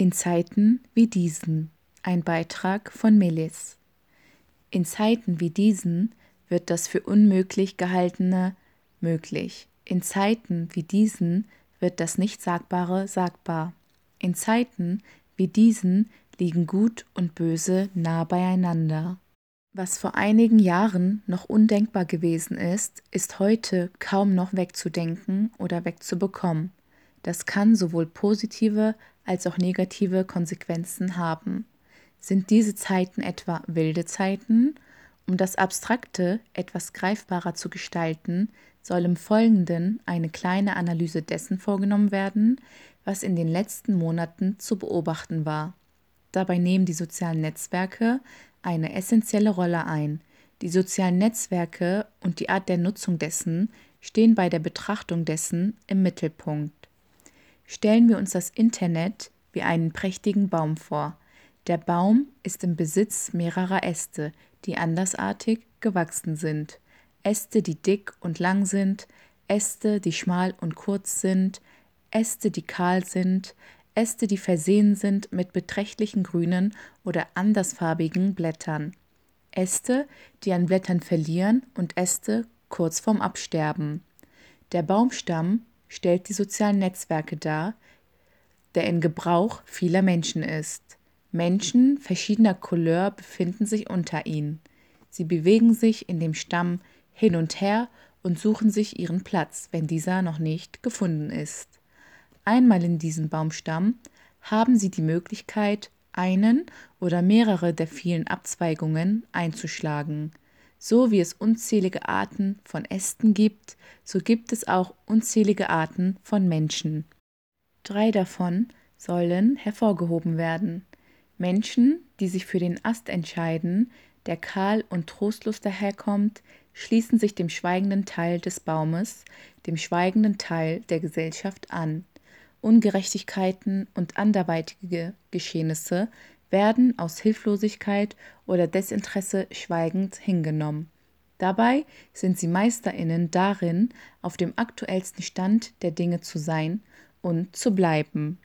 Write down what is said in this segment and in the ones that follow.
In Zeiten wie diesen. Ein Beitrag von Melis. In Zeiten wie diesen wird das für unmöglich gehaltene möglich. In Zeiten wie diesen wird das Nichtsagbare sagbar. In Zeiten wie diesen liegen Gut und Böse nah beieinander. Was vor einigen Jahren noch undenkbar gewesen ist, ist heute kaum noch wegzudenken oder wegzubekommen. Das kann sowohl positive als auch negative Konsequenzen haben. Sind diese Zeiten etwa wilde Zeiten? Um das Abstrakte etwas greifbarer zu gestalten, soll im Folgenden eine kleine Analyse dessen vorgenommen werden, was in den letzten Monaten zu beobachten war. Dabei nehmen die sozialen Netzwerke eine essentielle Rolle ein. Die sozialen Netzwerke und die Art der Nutzung dessen stehen bei der Betrachtung dessen im Mittelpunkt. Stellen wir uns das Internet wie einen prächtigen Baum vor. Der Baum ist im Besitz mehrerer Äste, die andersartig gewachsen sind. Äste, die dick und lang sind, Äste, die schmal und kurz sind, Äste, die kahl sind, Äste, die versehen sind mit beträchtlichen grünen oder andersfarbigen Blättern. Äste, die an Blättern verlieren und Äste kurz vorm Absterben. Der Baumstamm stellt die sozialen Netzwerke dar, der in Gebrauch vieler Menschen ist. Menschen verschiedener Couleur befinden sich unter ihnen. Sie bewegen sich in dem Stamm hin und her und suchen sich ihren Platz, wenn dieser noch nicht gefunden ist. Einmal in diesen Baumstamm haben sie die Möglichkeit, einen oder mehrere der vielen Abzweigungen einzuschlagen. So wie es unzählige Arten von Ästen gibt, so gibt es auch unzählige Arten von Menschen. Drei davon sollen hervorgehoben werden. Menschen, die sich für den Ast entscheiden, der kahl und trostlos daherkommt, schließen sich dem schweigenden Teil des Baumes, dem schweigenden Teil der Gesellschaft an. Ungerechtigkeiten und anderweitige Geschehnisse werden aus Hilflosigkeit oder Desinteresse schweigend hingenommen. Dabei sind sie Meisterinnen darin, auf dem aktuellsten Stand der Dinge zu sein und zu bleiben.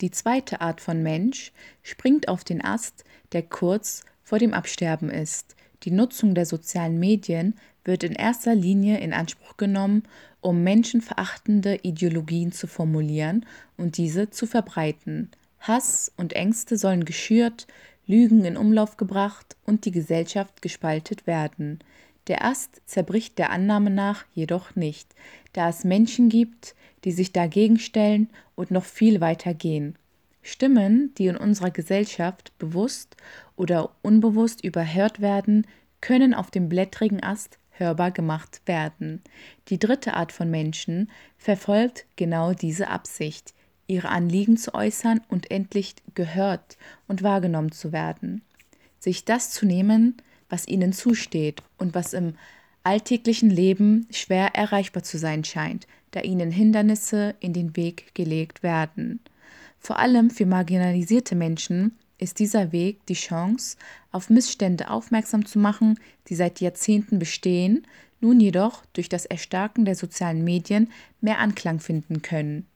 Die zweite Art von Mensch springt auf den Ast, der kurz vor dem Absterben ist. Die Nutzung der sozialen Medien wird in erster Linie in Anspruch genommen, um menschenverachtende Ideologien zu formulieren und diese zu verbreiten. Hass und Ängste sollen geschürt, Lügen in Umlauf gebracht und die Gesellschaft gespaltet werden. Der Ast zerbricht der Annahme nach jedoch nicht, da es Menschen gibt, die sich dagegen stellen und noch viel weiter gehen. Stimmen, die in unserer Gesellschaft bewusst oder unbewusst überhört werden, können auf dem blättrigen Ast hörbar gemacht werden. Die dritte Art von Menschen verfolgt genau diese Absicht, ihre Anliegen zu äußern und endlich gehört und wahrgenommen zu werden. Sich das zu nehmen, was ihnen zusteht und was im alltäglichen Leben schwer erreichbar zu sein scheint, da ihnen Hindernisse in den Weg gelegt werden. Vor allem für marginalisierte Menschen ist dieser Weg die Chance, auf Missstände aufmerksam zu machen, die seit Jahrzehnten bestehen, nun jedoch durch das Erstarken der sozialen Medien mehr Anklang finden können.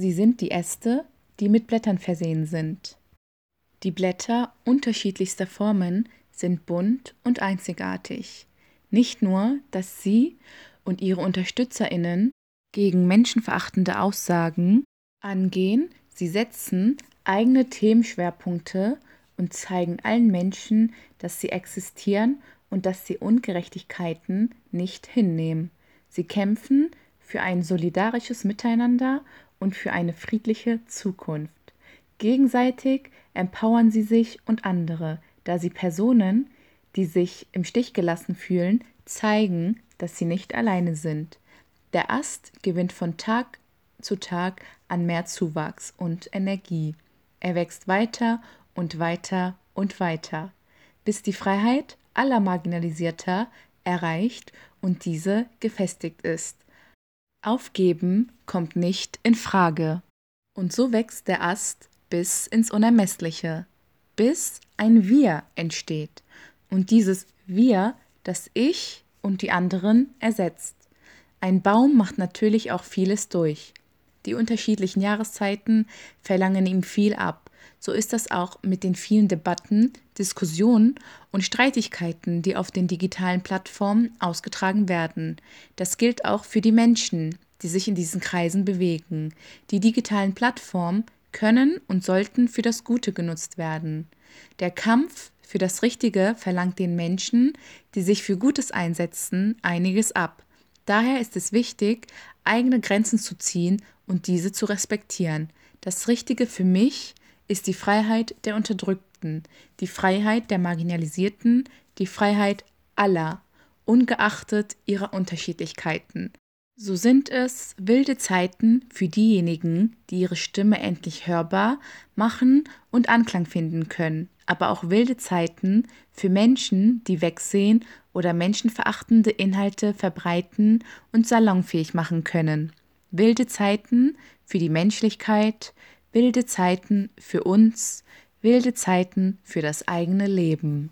Sie sind die Äste, die mit Blättern versehen sind. Die Blätter unterschiedlichster Formen sind bunt und einzigartig. Nicht nur, dass sie und ihre Unterstützerinnen gegen menschenverachtende Aussagen angehen, sie setzen eigene Themenschwerpunkte und zeigen allen Menschen, dass sie existieren und dass sie Ungerechtigkeiten nicht hinnehmen. Sie kämpfen für ein solidarisches Miteinander und für eine friedliche Zukunft. Gegenseitig empowern sie sich und andere, da sie Personen, die sich im Stich gelassen fühlen, zeigen, dass sie nicht alleine sind. Der Ast gewinnt von Tag zu Tag an mehr Zuwachs und Energie. Er wächst weiter und weiter und weiter, bis die Freiheit aller Marginalisierter erreicht und diese gefestigt ist. Aufgeben kommt nicht in Frage. Und so wächst der Ast bis ins Unermessliche, bis ein Wir entsteht. Und dieses Wir, das Ich und die anderen ersetzt. Ein Baum macht natürlich auch vieles durch. Die unterschiedlichen Jahreszeiten verlangen ihm viel ab. So ist das auch mit den vielen Debatten, Diskussionen und Streitigkeiten, die auf den digitalen Plattformen ausgetragen werden. Das gilt auch für die Menschen, die sich in diesen Kreisen bewegen. Die digitalen Plattformen können und sollten für das Gute genutzt werden. Der Kampf für das Richtige verlangt den Menschen, die sich für Gutes einsetzen, einiges ab. Daher ist es wichtig, eigene Grenzen zu ziehen und diese zu respektieren. Das Richtige für mich ist die Freiheit der Unterdrückten, die Freiheit der Marginalisierten, die Freiheit aller, ungeachtet ihrer Unterschiedlichkeiten. So sind es wilde Zeiten für diejenigen, die ihre Stimme endlich hörbar machen und Anklang finden können, aber auch wilde Zeiten für Menschen, die wegsehen oder menschenverachtende Inhalte verbreiten und salonfähig machen können. Wilde Zeiten für die Menschlichkeit, wilde Zeiten für uns, wilde Zeiten für das eigene Leben.